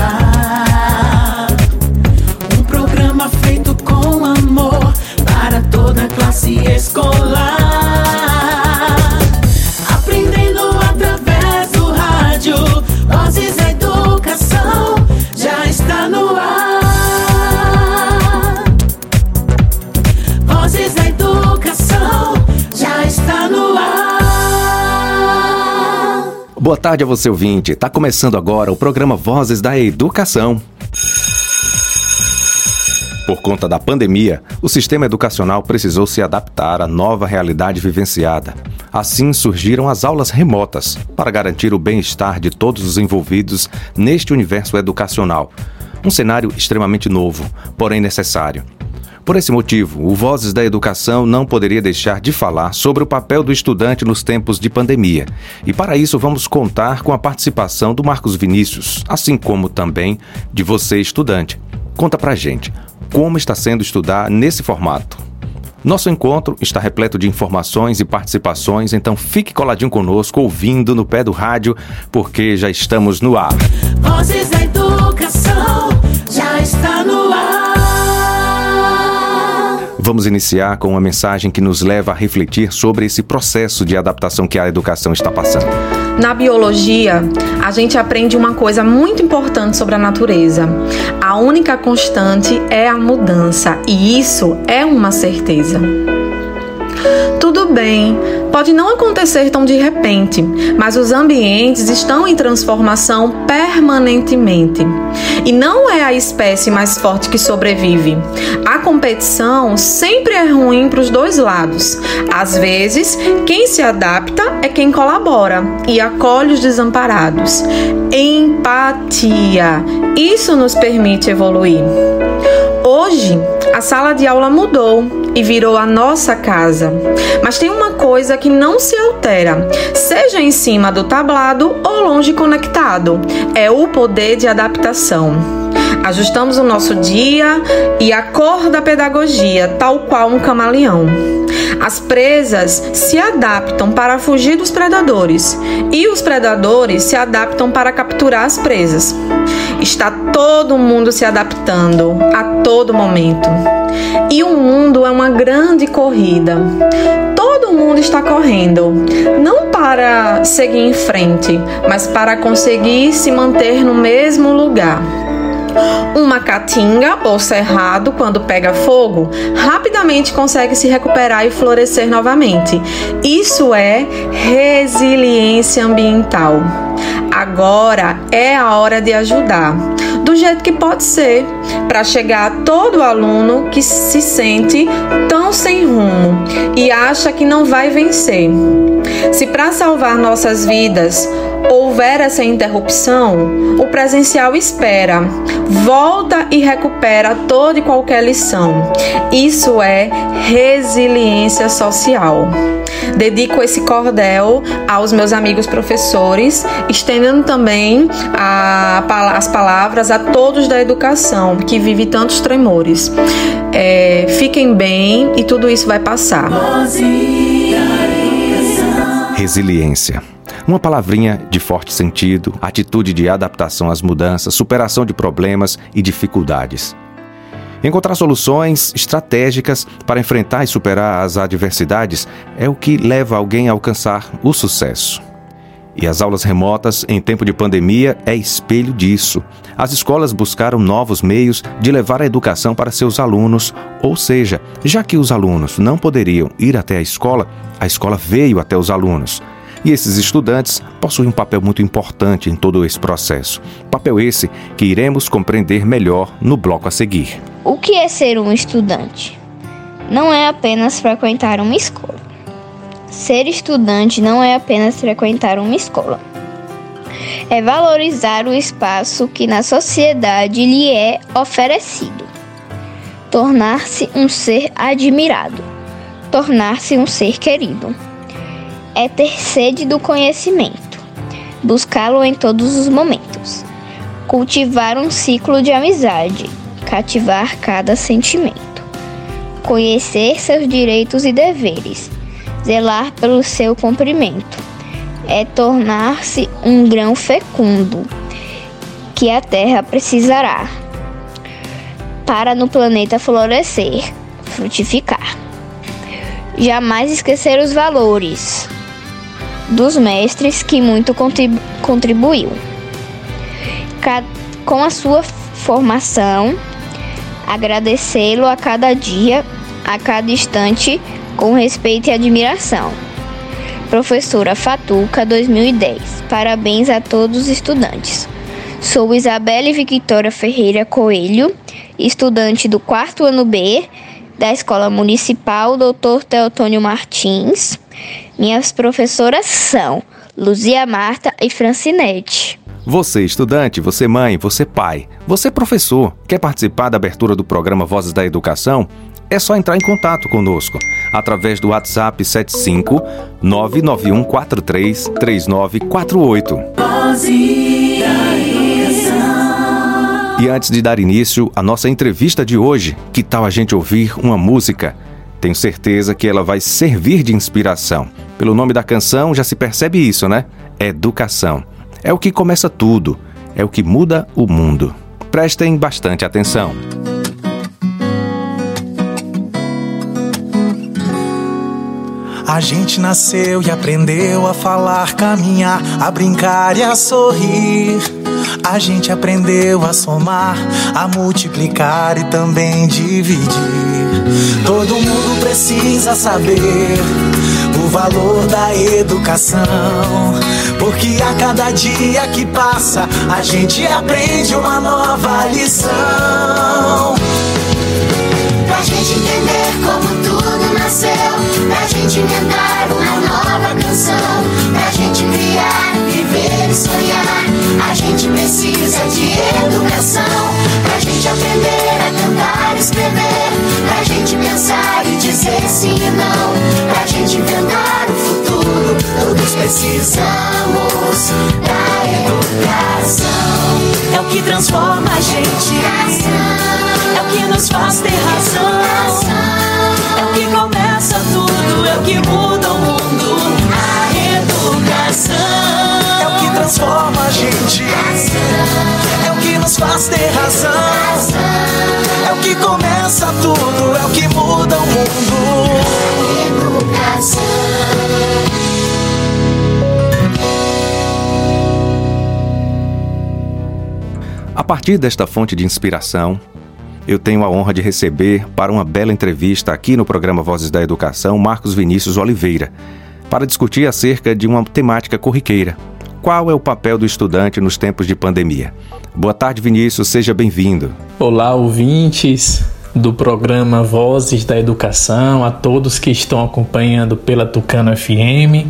ar. Boa tarde a você ouvinte. Tá começando agora o programa Vozes da Educação. Por conta da pandemia, o sistema educacional precisou se adaptar à nova realidade vivenciada. Assim surgiram as aulas remotas, para garantir o bem-estar de todos os envolvidos neste universo educacional. Um cenário extremamente novo, porém necessário. Por esse motivo, o Vozes da Educação não poderia deixar de falar sobre o papel do estudante nos tempos de pandemia. E para isso vamos contar com a participação do Marcos Vinícius, assim como também de você, estudante. Conta pra gente, como está sendo estudar nesse formato? Nosso encontro está repleto de informações e participações, então fique coladinho conosco, ouvindo no pé do rádio, porque já estamos no ar. Vozes da Educação já está no ar. Vamos iniciar com uma mensagem que nos leva a refletir sobre esse processo de adaptação que a educação está passando. Na biologia, a gente aprende uma coisa muito importante sobre a natureza. A única constante é a mudança, e isso é uma certeza. Tudo bem, pode não acontecer tão de repente, mas os ambientes estão em transformação permanentemente. E não é a espécie mais forte que sobrevive. A competição sempre é ruim para os dois lados. Às vezes, quem se adapta é quem colabora e acolhe os desamparados. Empatia. Isso nos permite evoluir. Hoje, a sala de aula mudou e virou a nossa casa. Mas tem uma coisa que não se altera, seja em cima do tablado ou longe conectado: é o poder de adaptação. Ajustamos o nosso dia e a cor da pedagogia, tal qual um camaleão. As presas se adaptam para fugir dos predadores e os predadores se adaptam para capturar as presas. Está todo mundo se adaptando a todo momento. E o mundo é uma grande corrida. Todo mundo está correndo, não para seguir em frente, mas para conseguir se manter no mesmo lugar. Uma caatinga ou cerrado, quando pega fogo, rapidamente consegue se recuperar e florescer novamente. Isso é resiliência ambiental. Agora é a hora de ajudar, do jeito que pode ser, para chegar a todo aluno que se sente tão sem rumo e acha que não vai vencer. Se para salvar nossas vidas houver essa interrupção, o presencial espera, volta e recupera toda e qualquer lição. Isso é resiliência social. Dedico esse cordel aos meus amigos professores, estendendo também a, as palavras a todos da educação que vive tantos tremores. É, fiquem bem e tudo isso vai passar. Resiliência. Uma palavrinha de forte sentido, atitude de adaptação às mudanças, superação de problemas e dificuldades. Encontrar soluções estratégicas para enfrentar e superar as adversidades é o que leva alguém a alcançar o sucesso. E as aulas remotas em tempo de pandemia é espelho disso. As escolas buscaram novos meios de levar a educação para seus alunos, ou seja, já que os alunos não poderiam ir até a escola, a escola veio até os alunos. E esses estudantes possuem um papel muito importante em todo esse processo. Papel esse que iremos compreender melhor no bloco a seguir. O que é ser um estudante? Não é apenas frequentar uma escola. Ser estudante não é apenas frequentar uma escola. É valorizar o espaço que na sociedade lhe é oferecido. Tornar-se um ser admirado. Tornar-se um ser querido. É ter sede do conhecimento. Buscá-lo em todos os momentos. Cultivar um ciclo de amizade cativar cada sentimento, conhecer seus direitos e deveres, zelar pelo seu cumprimento, é tornar-se um grão fecundo que a Terra precisará para no planeta florescer, frutificar. Jamais esquecer os valores dos mestres que muito contribuiu. Com a sua formação, agradecê-lo a cada dia, a cada instante, com respeito e admiração. Professora Fatuca 2010. Parabéns a todos os estudantes. Sou Isabelle Victoria Ferreira Coelho, estudante do quarto ano B da Escola Municipal Dr. Teotônio Martins. Minhas professoras são Luzia Marta e Francinete. Você, estudante, você, mãe, você, pai, você, professor, quer participar da abertura do programa Vozes da Educação? É só entrar em contato conosco através do WhatsApp 75 99143 3948. E antes de dar início à nossa entrevista de hoje, que tal a gente ouvir uma música? Tenho certeza que ela vai servir de inspiração. Pelo nome da canção já se percebe isso, né? Educação. É o que começa tudo, é o que muda o mundo. Prestem bastante atenção. A gente nasceu e aprendeu a falar, caminhar, a brincar e a sorrir. A gente aprendeu a somar, a multiplicar e também dividir. Todo mundo precisa saber o valor da educação. Porque a cada dia que passa, a gente aprende uma nova lição. Pra gente entender gente precisa de educação, pra gente aprender a cantar e escrever, pra gente pensar e dizer sim e não, pra gente inventar o futuro. Todos precisamos da educação. É o que transforma a gente, é o que nos faz ter razão. É o que começa tudo, é o que muda o mundo. A educação é o que transforma a gente, é o que nos faz ter razão. É o que começa tudo, é o que muda o mundo. A partir desta fonte de inspiração, eu tenho a honra de receber para uma bela entrevista aqui no programa Vozes da Educação Marcos Vinícius Oliveira, para discutir acerca de uma temática corriqueira. Qual é o papel do estudante nos tempos de pandemia? Boa tarde, Vinícius, seja bem-vindo. Olá, ouvintes do programa Vozes da Educação, a todos que estão acompanhando pela Tucano FM.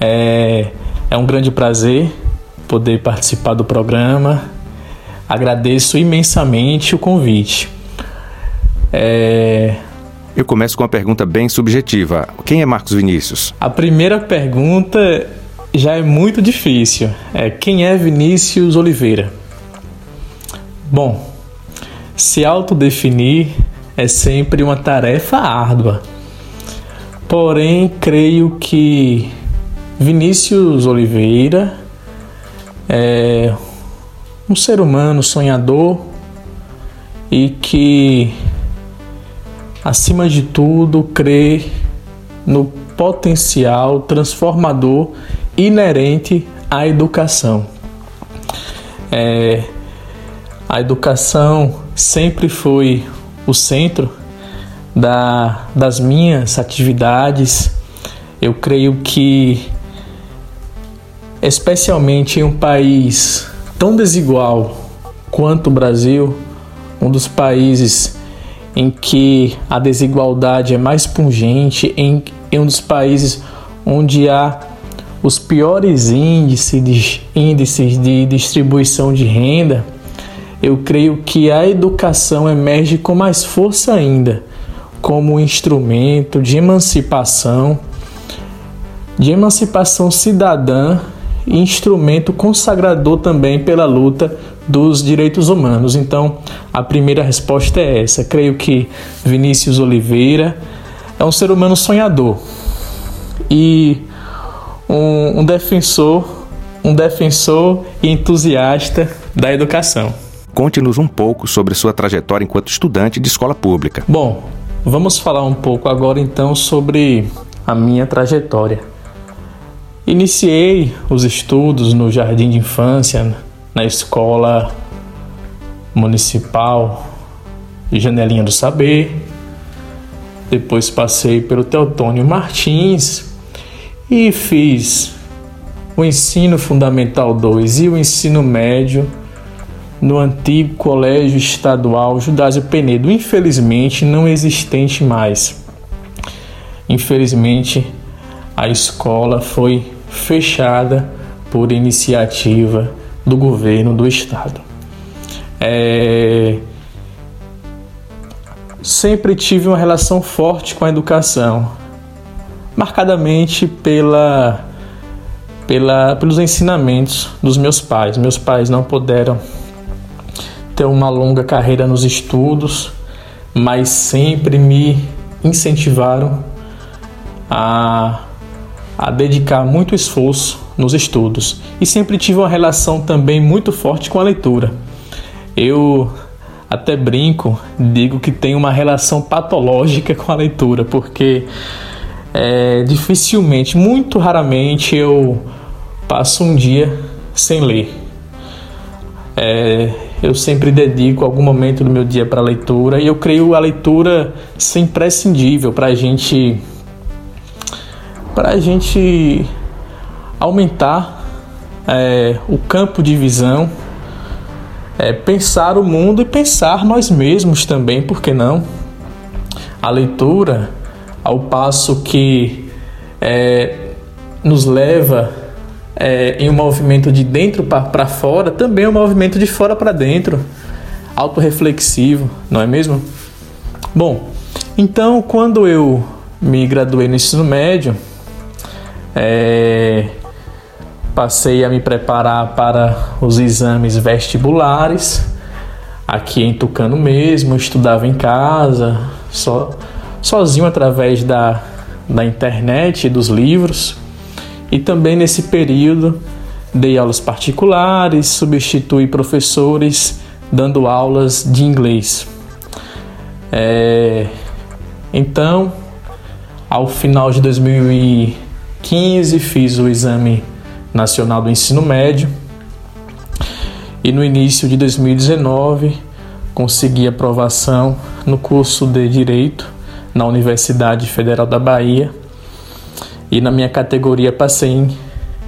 É, é um grande prazer poder participar do programa Agradeço imensamente o convite. É... Eu começo com uma pergunta bem subjetiva. Quem é Marcos Vinícius? A primeira pergunta já é muito difícil. É quem é Vinícius Oliveira? Bom, se autodefinir é sempre uma tarefa árdua. Porém, creio que Vinícius Oliveira é um ser humano sonhador e que, acima de tudo, crê no potencial transformador inerente à educação. É, a educação sempre foi o centro da, das minhas atividades. Eu creio que, especialmente em um país tão desigual quanto o Brasil, um dos países em que a desigualdade é mais pungente, em, em um dos países onde há os piores índices de, índices de distribuição de renda, eu creio que a educação emerge com mais força ainda como instrumento de emancipação, de emancipação cidadã instrumento consagrador também pela luta dos direitos humanos. Então, a primeira resposta é essa. Creio que Vinícius Oliveira é um ser humano sonhador e um, um defensor, um defensor e entusiasta da educação. Conte-nos um pouco sobre sua trajetória enquanto estudante de escola pública. Bom, vamos falar um pouco agora então sobre a minha trajetória. Iniciei os estudos no jardim de infância, na escola municipal Janelinha do Saber. Depois passei pelo Teotônio Martins e fiz o ensino fundamental 2 e o ensino médio no antigo Colégio Estadual Judásio Penedo, infelizmente não existente mais. Infelizmente, a escola foi fechada por iniciativa do governo do estado. É... Sempre tive uma relação forte com a educação, marcadamente pela, pela, pelos ensinamentos dos meus pais. Meus pais não puderam ter uma longa carreira nos estudos, mas sempre me incentivaram a, a dedicar muito esforço nos estudos e sempre tive uma relação também muito forte com a leitura. Eu até brinco, digo que tem uma relação patológica com a leitura, porque é, dificilmente, muito raramente eu passo um dia sem ler. É, eu sempre dedico algum momento do meu dia para leitura e eu creio a leitura ser imprescindível para a gente para a gente aumentar é, o campo de visão, é, pensar o mundo e pensar nós mesmos também, por que não? A leitura, ao passo que é, nos leva é, em um movimento de dentro para fora, também é um movimento de fora para dentro, autorreflexivo, não é mesmo? Bom, então quando eu me graduei no ensino médio, é, passei a me preparar para os exames vestibulares aqui em Tucano mesmo, estudava em casa, só, sozinho através da, da internet e dos livros. E também nesse período dei aulas particulares, substituí professores dando aulas de inglês. É, então, ao final de 2015, fiz o exame nacional do ensino médio e no início de 2019 consegui aprovação no curso de Direito na Universidade Federal da Bahia e na minha categoria passei em,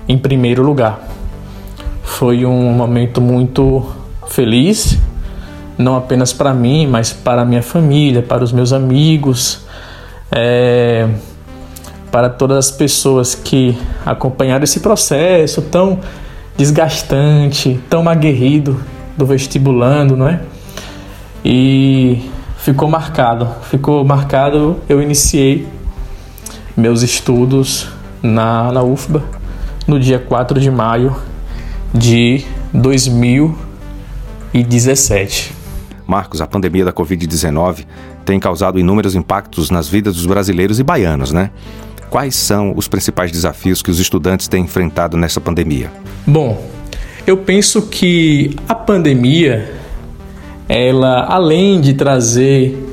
em primeiro lugar. Foi um momento muito feliz, não apenas para mim, mas para minha família, para os meus amigos, é, para todas as pessoas que acompanharam esse processo tão desgastante, tão aguerrido do vestibulando, não é? E ficou marcado, ficou marcado. Eu iniciei meus estudos na, na UFBA no dia 4 de maio de 2017. Marcos, a pandemia da Covid-19 tem causado inúmeros impactos nas vidas dos brasileiros e baianos, né? Quais são os principais desafios que os estudantes têm enfrentado nessa pandemia? Bom, eu penso que a pandemia, ela além de trazer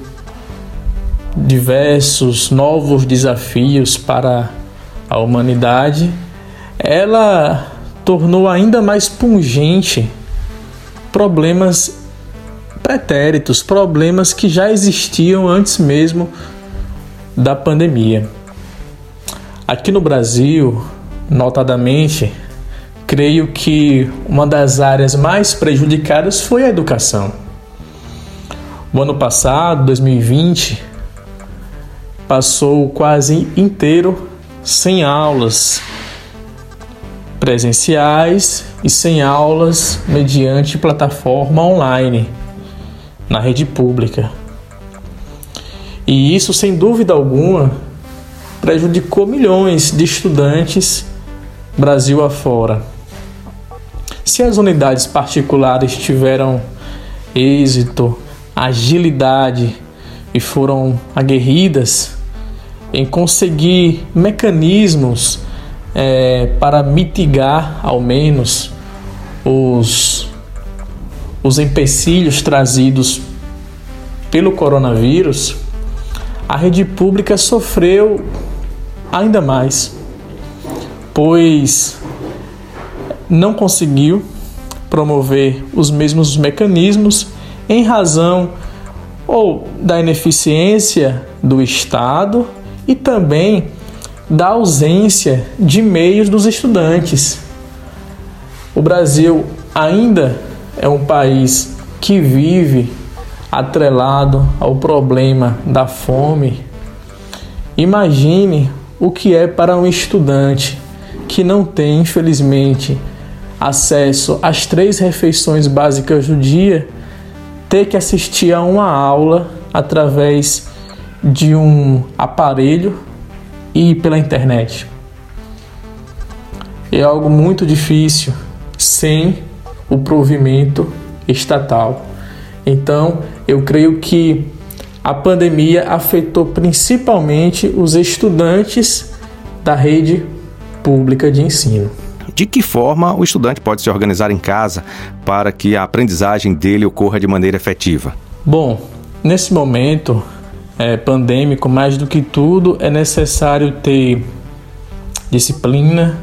diversos novos desafios para a humanidade, ela tornou ainda mais pungente problemas pretéritos, problemas que já existiam antes mesmo da pandemia. Aqui no Brasil, notadamente, creio que uma das áreas mais prejudicadas foi a educação. O ano passado, 2020, passou quase inteiro sem aulas presenciais e sem aulas mediante plataforma online na rede pública. E isso, sem dúvida alguma, prejudicou milhões de estudantes Brasil afora. Se as unidades particulares tiveram êxito, agilidade e foram aguerridas, em conseguir mecanismos é, para mitigar, ao menos, os, os empecilhos trazidos pelo coronavírus, a rede pública sofreu ainda mais, pois não conseguiu promover os mesmos mecanismos em razão ou da ineficiência do Estado e também da ausência de meios dos estudantes. O Brasil ainda é um país que vive atrelado ao problema da fome. Imagine o que é para um estudante que não tem, infelizmente, acesso às três refeições básicas do dia, ter que assistir a uma aula através de um aparelho e pela internet. É algo muito difícil sem o provimento estatal. Então, eu creio que a pandemia afetou principalmente os estudantes da rede pública de ensino. De que forma o estudante pode se organizar em casa para que a aprendizagem dele ocorra de maneira efetiva? Bom, nesse momento é, pandêmico, mais do que tudo, é necessário ter disciplina,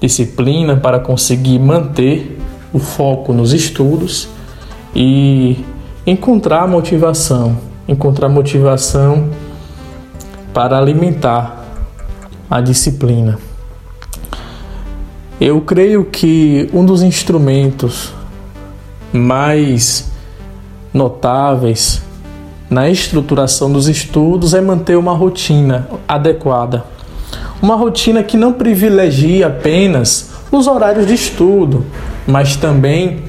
disciplina para conseguir manter o foco nos estudos e encontrar motivação, encontrar motivação para alimentar a disciplina. Eu creio que um dos instrumentos mais notáveis na estruturação dos estudos é manter uma rotina adequada. Uma rotina que não privilegie apenas os horários de estudo, mas também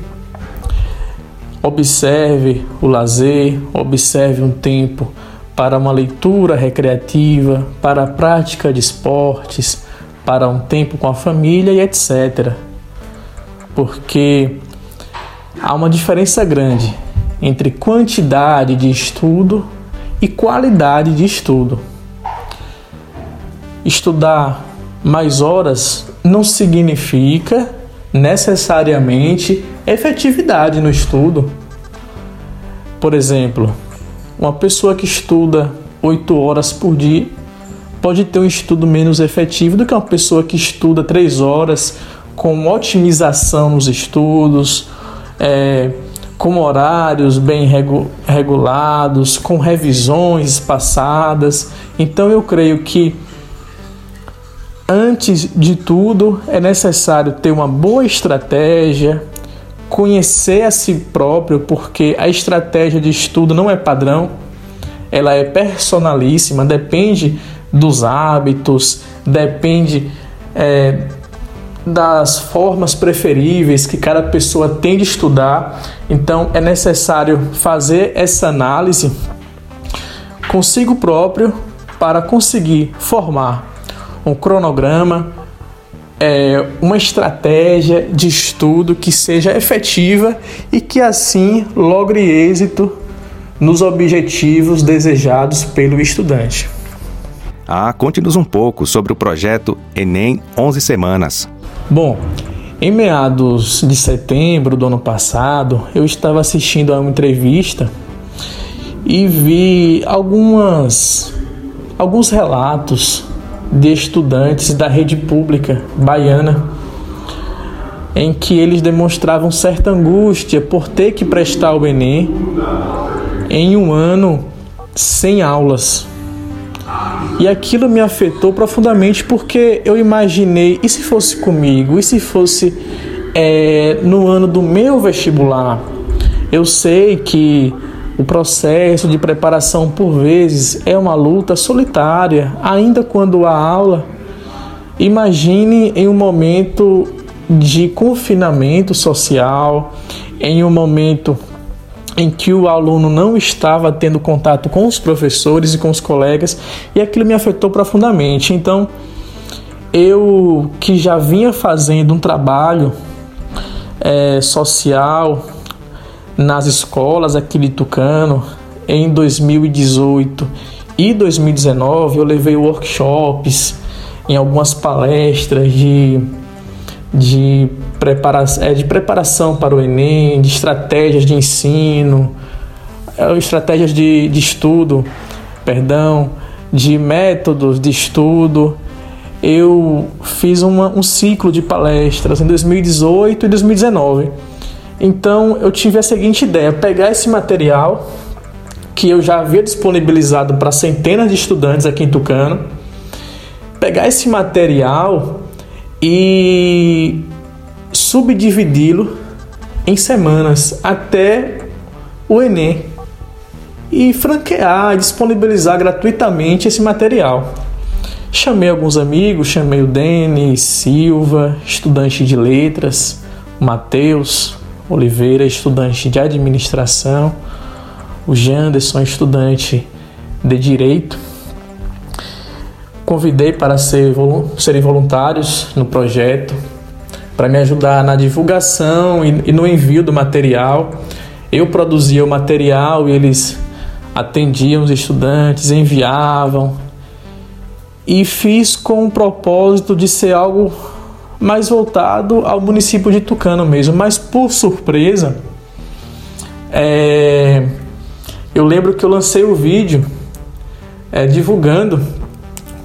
observe o lazer, observe um tempo para uma leitura recreativa, para a prática de esportes, para um tempo com a família e etc. Porque há uma diferença grande entre quantidade de estudo e qualidade de estudo. Estudar mais horas não significa necessariamente efetividade no estudo. Por exemplo, uma pessoa que estuda 8 horas por dia pode ter um estudo menos efetivo do que uma pessoa que estuda 3 horas com otimização nos estudos, é, com horários bem regu regulados, com revisões passadas. Então eu creio que antes de tudo é necessário ter uma boa estratégia, conhecer a si próprio, porque a estratégia de estudo não é padrão, ela é personalíssima, depende dos hábitos, depende é, das formas preferíveis que cada pessoa tem de estudar. Então é necessário fazer essa análise consigo próprio para conseguir formar um cronograma, é, uma estratégia de estudo que seja efetiva e que assim logre êxito nos objetivos desejados pelo estudante. Ah, conte-nos um pouco sobre o projeto Enem 11 Semanas. Bom, em meados de setembro do ano passado, eu estava assistindo a uma entrevista e vi algumas alguns relatos de estudantes da rede pública baiana em que eles demonstravam certa angústia por ter que prestar o Enem em um ano sem aulas. E aquilo me afetou profundamente porque eu imaginei, e se fosse comigo? E se fosse é, no ano do meu vestibular? Eu sei que o processo de preparação, por vezes, é uma luta solitária, ainda quando há aula. Imagine em um momento de confinamento social, em um momento em que o aluno não estava tendo contato com os professores e com os colegas, e aquilo me afetou profundamente. Então, eu que já vinha fazendo um trabalho é, social nas escolas aqui de Tucano em 2018 e 2019, eu levei workshops em algumas palestras de, de prepara é, de preparação para o Enem, de estratégias de ensino, é, estratégias de, de estudo, perdão, de métodos de estudo. Eu fiz uma, um ciclo de palestras em 2018 e 2019. Então eu tive a seguinte ideia: pegar esse material que eu já havia disponibilizado para centenas de estudantes aqui em Tucano, pegar esse material e subdividi-lo em semanas até o Enem e franquear, disponibilizar gratuitamente esse material. Chamei alguns amigos, chamei o Denis Silva, estudante de letras, Matheus Oliveira, estudante de administração, o Janderson, estudante de direito. Convidei para ser, serem voluntários no projeto, para me ajudar na divulgação e, e no envio do material. Eu produzia o material e eles atendiam os estudantes, enviavam. E fiz com o propósito de ser algo mais voltado ao município de Tucano mesmo. Mas por surpresa, é, eu lembro que eu lancei o vídeo é, divulgando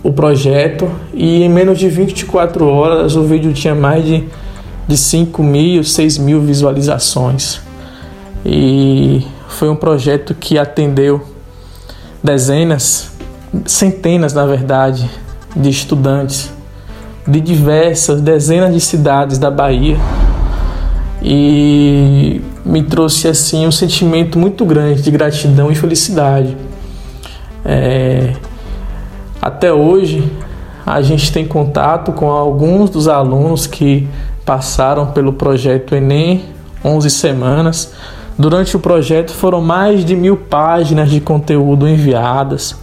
o projeto e em menos de 24 horas o vídeo tinha mais de, de 5 mil, 6 mil visualizações. E foi um projeto que atendeu dezenas, centenas na verdade, de estudantes de diversas, dezenas de cidades da Bahia e me trouxe assim um sentimento muito grande de gratidão e felicidade. É, até hoje, a gente tem contato com alguns dos alunos que passaram pelo projeto Enem 11 semanas. Durante o projeto foram mais de mil páginas de conteúdo enviadas.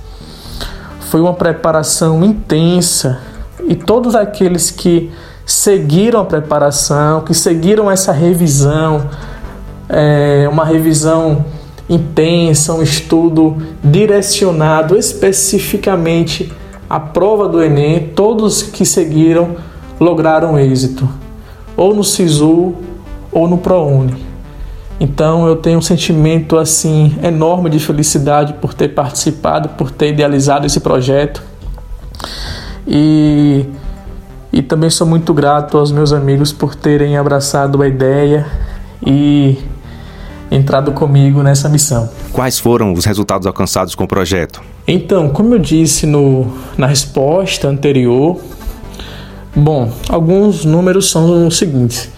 Foi uma preparação intensa e todos aqueles que seguiram a preparação, que seguiram essa revisão, é, uma revisão intensa, um estudo direcionado especificamente à prova do Enem, todos que seguiram lograram êxito, ou no SISU ou no ProUni. Então eu tenho um sentimento assim enorme de felicidade por ter participado, por ter idealizado esse projeto. E, e também sou muito grato aos meus amigos por terem abraçado a ideia e entrado comigo nessa missão. Quais foram os resultados alcançados com o projeto? Então, como eu disse no, na resposta anterior, bom, alguns números são os seguintes: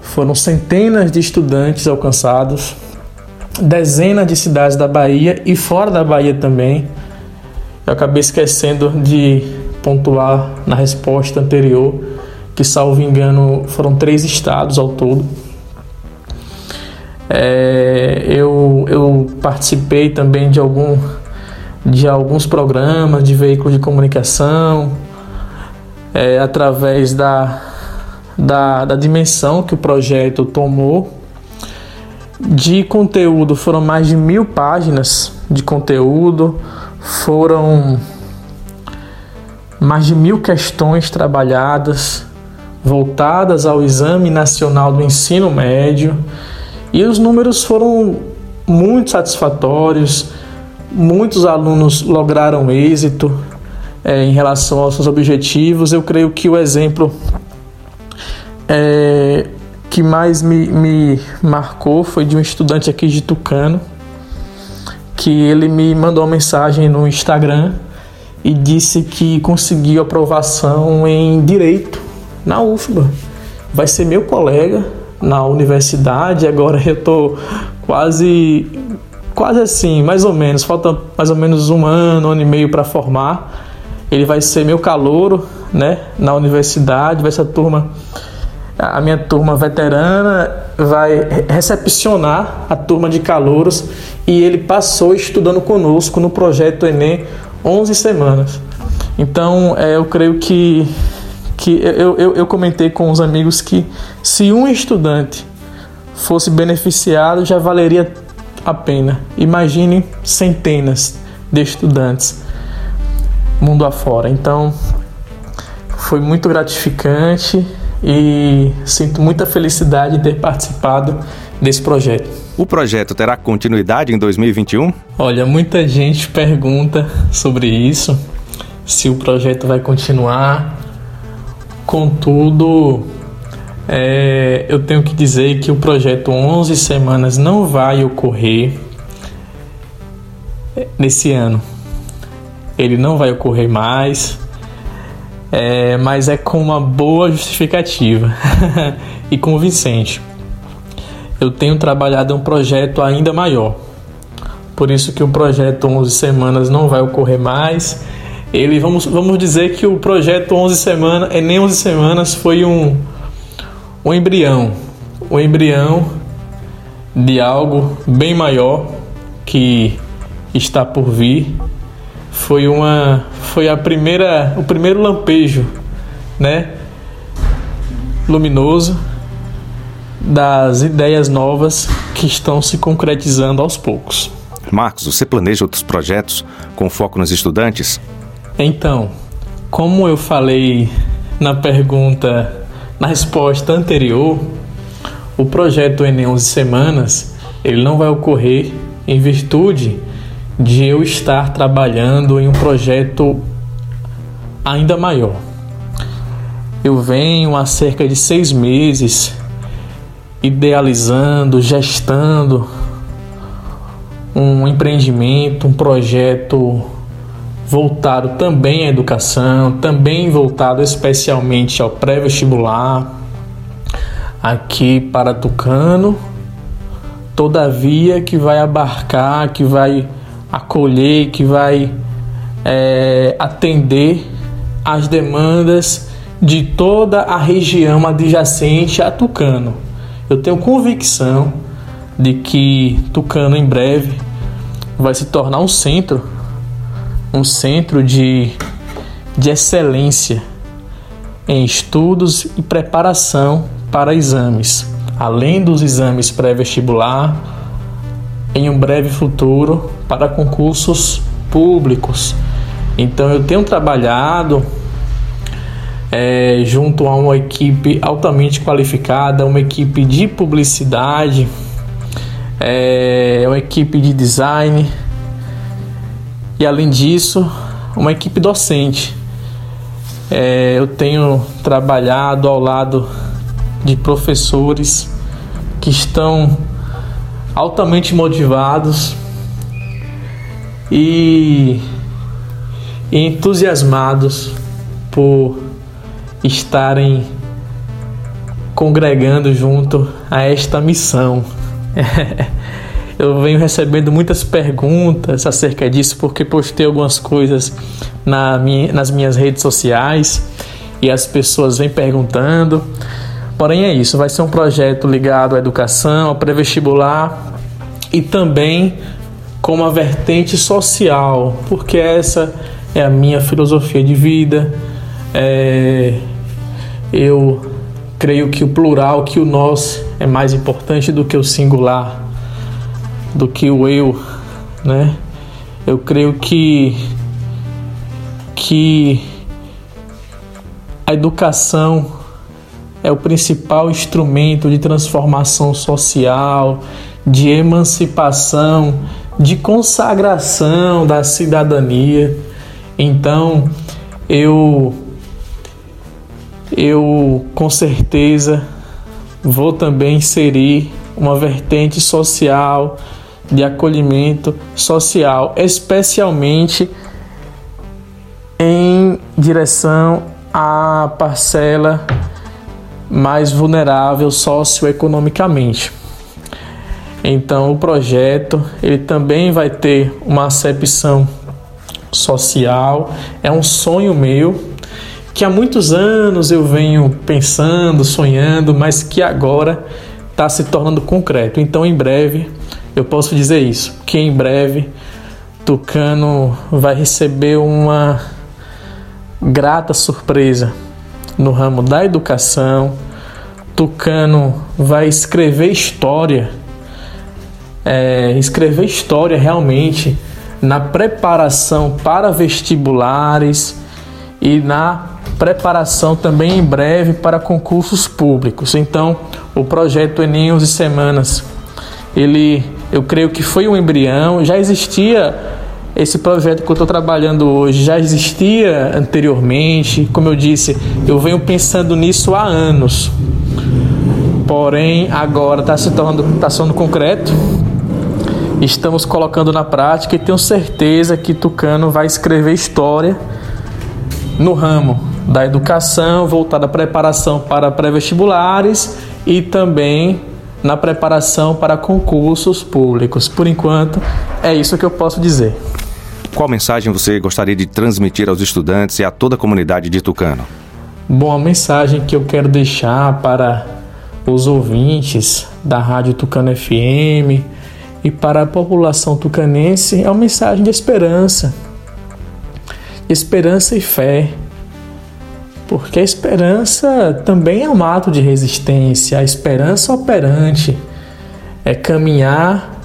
foram centenas de estudantes alcançados, dezenas de cidades da Bahia e fora da Bahia também. Eu acabei esquecendo de pontuar na resposta anterior que, salvo engano, foram três estados ao todo é, eu, eu participei também de, algum, de alguns programas de veículos de comunicação, é, através da, da, da dimensão que o projeto tomou. De conteúdo, foram mais de mil páginas de conteúdo, foram mais de mil questões trabalhadas voltadas ao Exame Nacional do Ensino Médio e os números foram muito satisfatórios, muitos alunos lograram êxito é, em relação aos seus objetivos. Eu creio que o exemplo é, que mais me, me marcou foi de um estudante aqui de Tucano, que ele me mandou uma mensagem no Instagram e disse que conseguiu aprovação em Direito na UFBA. Vai ser meu colega na universidade, agora eu tô quase quase assim, mais ou menos, falta mais ou menos um ano, um ano e meio para formar. Ele vai ser meu calouro, né, na universidade, vai ser a turma a minha turma veterana vai recepcionar a turma de calouros e ele passou estudando conosco no projeto Enem 11 semanas. Então, é, eu creio que que eu, eu, eu comentei com os amigos que se um estudante fosse beneficiado já valeria a pena. Imagine centenas de estudantes mundo afora. Então foi muito gratificante e sinto muita felicidade de ter participado desse projeto. O projeto terá continuidade em 2021? Olha, muita gente pergunta sobre isso, se o projeto vai continuar. Contudo, é, eu tenho que dizer que o projeto 11 semanas não vai ocorrer nesse ano. Ele não vai ocorrer mais, é, mas é com uma boa justificativa e convincente. Eu tenho trabalhado um projeto ainda maior, por isso que o projeto 11 semanas não vai ocorrer mais. Ele vamos, vamos dizer que o projeto 11 semanas, é nem 11 semanas, foi um um embrião, um embrião de algo bem maior que está por vir. Foi uma foi a primeira o primeiro lampejo, né? luminoso das ideias novas que estão se concretizando aos poucos. Marcos, você planeja outros projetos com foco nos estudantes? Então, como eu falei na pergunta, na resposta anterior, o projeto Enem 11 Semanas ele não vai ocorrer em virtude de eu estar trabalhando em um projeto ainda maior. Eu venho há cerca de seis meses idealizando, gestando um empreendimento, um projeto voltado também à educação, também voltado especialmente ao pré-vestibular, aqui para Tucano, todavia que vai abarcar, que vai acolher, que vai é, atender às demandas de toda a região adjacente a Tucano. Eu tenho convicção de que Tucano em breve vai se tornar um centro, um centro de, de excelência em estudos e preparação para exames, além dos exames pré-vestibular, em um breve futuro para concursos públicos. Então eu tenho trabalhado é, junto a uma equipe altamente qualificada, uma equipe de publicidade, é, uma equipe de design e além disso uma equipe docente. É, eu tenho trabalhado ao lado de professores que estão altamente motivados e entusiasmados por estarem congregando junto a esta missão. Eu venho recebendo muitas perguntas acerca disso porque postei algumas coisas na minha, nas minhas redes sociais e as pessoas vêm perguntando. Porém, é isso, vai ser um projeto ligado à educação, ao pré-vestibular e também com uma vertente social, porque essa é a minha filosofia de vida. É, eu creio que o plural, que o nós é mais importante do que o singular, do que o eu, né? Eu creio que que a educação é o principal instrumento de transformação social, de emancipação, de consagração da cidadania. Então, eu eu com certeza vou também inserir uma vertente social de acolhimento social, especialmente em direção à parcela mais vulnerável socioeconomicamente. Então, o projeto ele também vai ter uma acepção social. É um sonho meu que há muitos anos eu venho pensando, sonhando, mas que agora está se tornando concreto. Então, em breve, eu posso dizer isso, que em breve Tucano vai receber uma grata surpresa no ramo da educação. Tucano vai escrever história, é, escrever história realmente na preparação para vestibulares e na preparação também em breve para concursos públicos. Então, o projeto Enem 11 Semanas, ele, eu creio que foi um embrião, já existia esse projeto que eu estou trabalhando hoje, já existia anteriormente, como eu disse, eu venho pensando nisso há anos. Porém, agora está se tornando, está sendo concreto. Estamos colocando na prática e tenho certeza que Tucano vai escrever história no ramo da educação, voltada à preparação para pré-vestibulares e também na preparação para concursos públicos. Por enquanto, é isso que eu posso dizer. Qual mensagem você gostaria de transmitir aos estudantes e a toda a comunidade de Tucano? Bom, a mensagem que eu quero deixar para os ouvintes da Rádio Tucano FM e para a população tucanense é uma mensagem de esperança. Esperança e fé porque a esperança também é um ato de resistência, a esperança operante é caminhar,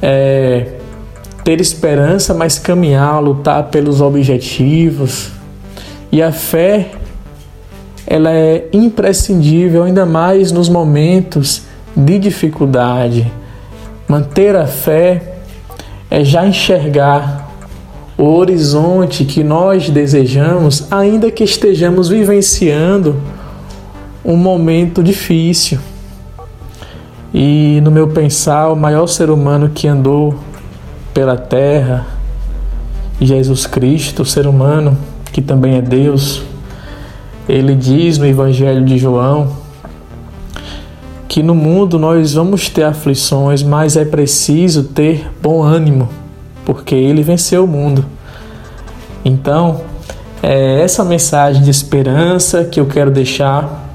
é ter esperança, mas caminhar, lutar pelos objetivos. E a fé, ela é imprescindível, ainda mais nos momentos de dificuldade. Manter a fé é já enxergar o horizonte que nós desejamos, ainda que estejamos vivenciando um momento difícil. E no meu pensar, o maior ser humano que andou pela terra, Jesus Cristo, o ser humano que também é Deus, ele diz no Evangelho de João que no mundo nós vamos ter aflições, mas é preciso ter bom ânimo porque ele venceu o mundo. Então, é essa mensagem de esperança que eu quero deixar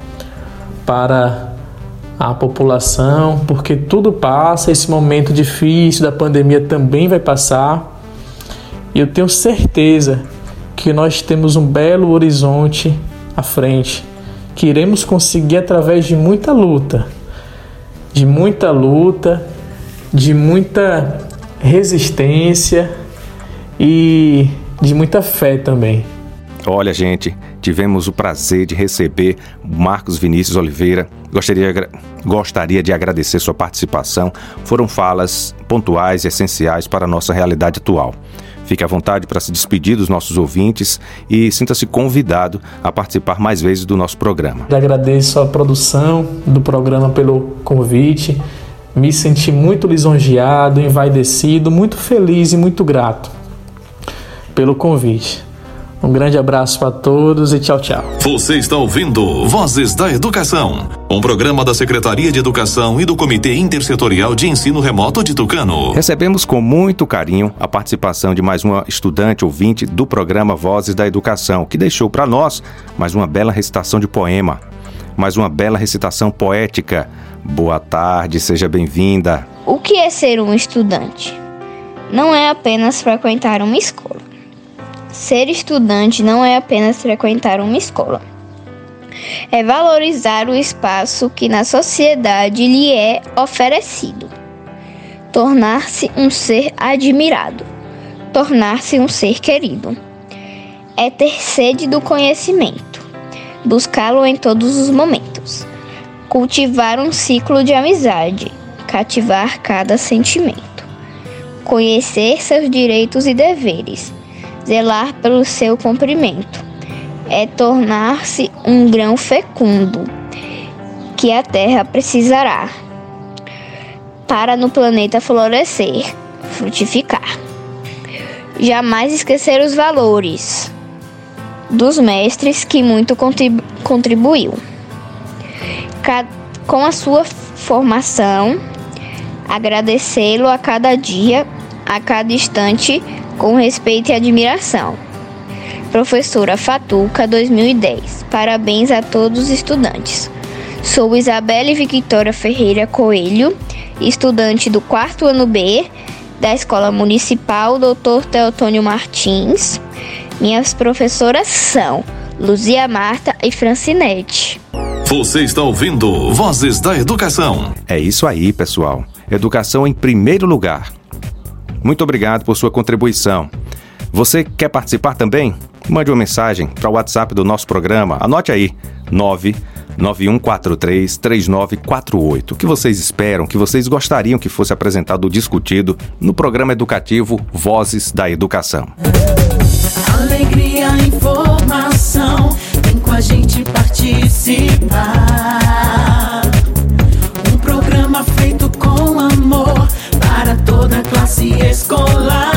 para a população, porque tudo passa, esse momento difícil da pandemia também vai passar. E eu tenho certeza que nós temos um belo horizonte à frente, que iremos conseguir através de muita luta, de muita luta, de muita resistência e de muita fé também. Olha, gente, tivemos o prazer de receber Marcos Vinícius Oliveira. Gostaria, gostaria de agradecer sua participação. Foram falas pontuais e essenciais para a nossa realidade atual. Fique à vontade para se despedir dos nossos ouvintes e sinta-se convidado a participar mais vezes do nosso programa. Eu agradeço a produção do programa pelo convite me senti muito lisonjeado, envaidecido, muito feliz e muito grato pelo convite. Um grande abraço para todos e tchau, tchau. Você está ouvindo Vozes da Educação, um programa da Secretaria de Educação e do Comitê Intersetorial de Ensino Remoto de Tucano. Recebemos com muito carinho a participação de mais uma estudante ouvinte do programa Vozes da Educação, que deixou para nós mais uma bela recitação de poema, mais uma bela recitação poética Boa tarde, seja bem-vinda. O que é ser um estudante? Não é apenas frequentar uma escola. Ser estudante não é apenas frequentar uma escola. É valorizar o espaço que na sociedade lhe é oferecido. Tornar-se um ser admirado. Tornar-se um ser querido. É ter sede do conhecimento. Buscá-lo em todos os momentos. Cultivar um ciclo de amizade, cativar cada sentimento, conhecer seus direitos e deveres, zelar pelo seu cumprimento, é tornar-se um grão fecundo que a terra precisará para no planeta florescer, frutificar. Jamais esquecer os valores dos mestres que muito contribuiu com a sua formação, agradecê-lo a cada dia, a cada instante, com respeito e admiração. Professora Fatuca 2010. Parabéns a todos os estudantes. Sou Isabelle Victoria Ferreira Coelho, estudante do quarto ano B da Escola Municipal Dr. Teotônio Martins. Minhas professoras são Luzia Marta e Francinete. Você está ouvindo Vozes da Educação. É isso aí, pessoal. Educação em primeiro lugar. Muito obrigado por sua contribuição. Você quer participar também? Mande uma mensagem para o WhatsApp do nosso programa. Anote aí: 991433948. O que vocês esperam, o que vocês gostariam que fosse apresentado ou discutido no programa educativo Vozes da Educação. Alegria, informação, vem com a gente participar. Um programa feito com amor para toda a classe escolar.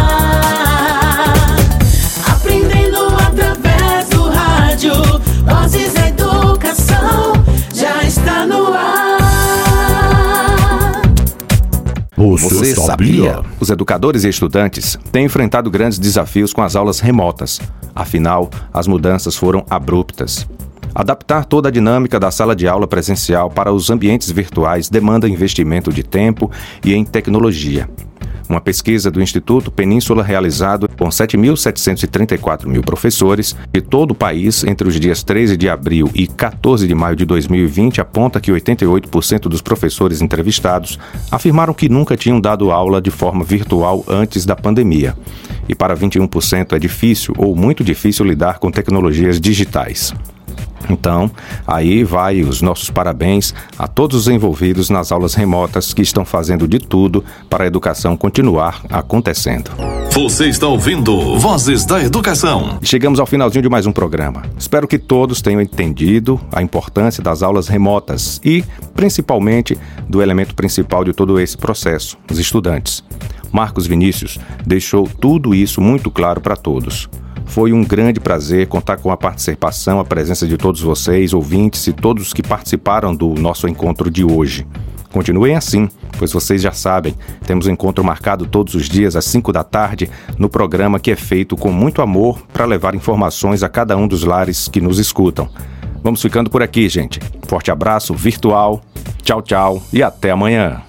Você sabia? Os educadores e estudantes têm enfrentado grandes desafios com as aulas remotas. Afinal, as mudanças foram abruptas. Adaptar toda a dinâmica da sala de aula presencial para os ambientes virtuais demanda investimento de tempo e em tecnologia. Uma pesquisa do Instituto Península realizado com 7.734 mil professores de todo o país entre os dias 13 de abril e 14 de maio de 2020 aponta que 88% dos professores entrevistados afirmaram que nunca tinham dado aula de forma virtual antes da pandemia. E para 21% é difícil ou muito difícil lidar com tecnologias digitais. Então, aí vai os nossos parabéns a todos os envolvidos nas aulas remotas que estão fazendo de tudo para a educação continuar acontecendo. Você está ouvindo Vozes da Educação. Chegamos ao finalzinho de mais um programa. Espero que todos tenham entendido a importância das aulas remotas e, principalmente, do elemento principal de todo esse processo, os estudantes. Marcos Vinícius deixou tudo isso muito claro para todos. Foi um grande prazer contar com a participação, a presença de todos vocês, ouvintes e todos que participaram do nosso encontro de hoje. Continuem assim, pois vocês já sabem, temos um encontro marcado todos os dias às 5 da tarde no programa que é feito com muito amor para levar informações a cada um dos lares que nos escutam. Vamos ficando por aqui, gente. Forte abraço virtual. Tchau, tchau e até amanhã.